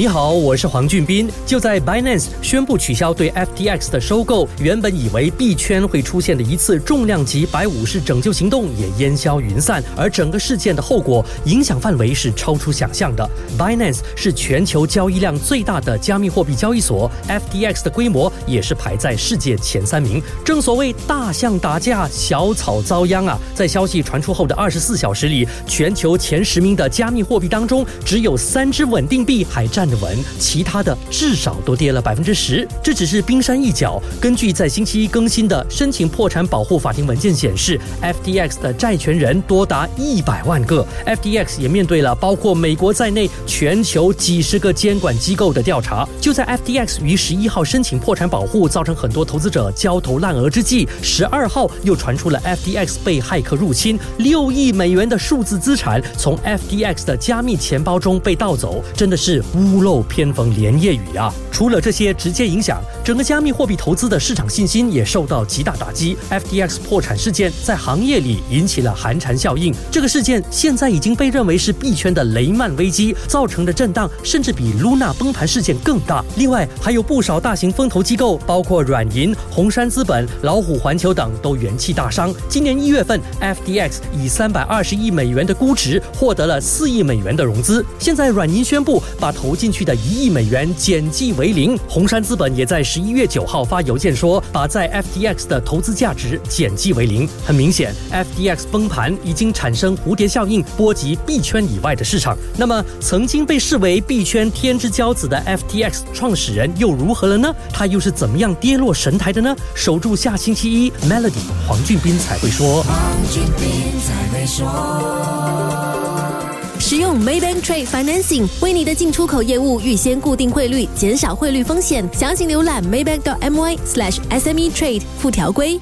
你好，我是黄俊斌。就在 Binance 宣布取消对 FTX 的收购，原本以为币圈会出现的一次重量级百五式拯救行动也烟消云散，而整个事件的后果影响范围是超出想象的。Binance 是全球交易量最大的加密货币交易所，FTX 的规模也是排在世界前三名。正所谓大象打架，小草遭殃啊！在消息传出后的二十四小时里，全球前十名的加密货币当中，只有三只稳定币还占。文，其他的至少都跌了百分之十，这只是冰山一角。根据在星期一更新的申请破产保护法庭文件显示，FTX 的债权人多达一百万个。FTX 也面对了包括美国在内全球几十个监管机构的调查。就在 FTX 于十一号申请破产保护，造成很多投资者焦头烂额之际，十二号又传出了 FTX 被骇客入侵，六亿美元的数字资产从 FTX 的加密钱包中被盗走，真的是乌。漏偏逢连夜雨啊！除了这些直接影响，整个加密货币投资的市场信心也受到极大打击。FTX 破产事件在行业里引起了寒蝉效应。这个事件现在已经被认为是币圈的雷曼危机造成的震荡，甚至比 Luna 崩盘事件更大。另外，还有不少大型风投机构，包括软银、红杉资本、老虎环球等，都元气大伤。今年一月份，FTX 以三百二十亿美元的估值获得了四亿美元的融资。现在，软银宣布把投进。去的一亿美元减记为零，红杉资本也在十一月九号发邮件说，把在 FTX 的投资价值减记为零。很明显，FTX 崩盘已经产生蝴蝶效应，波及币圈以外的市场。那么，曾经被视为币圈天之骄子的 FTX 创始人又如何了呢？他又是怎么样跌落神台的呢？守住下星期一，Melody 黄俊斌才会说。使用 Maybank Trade Financing 为你的进出口业务预先固定汇率，减少汇率风险。详情浏览 maybank.my/sme trade 附条规。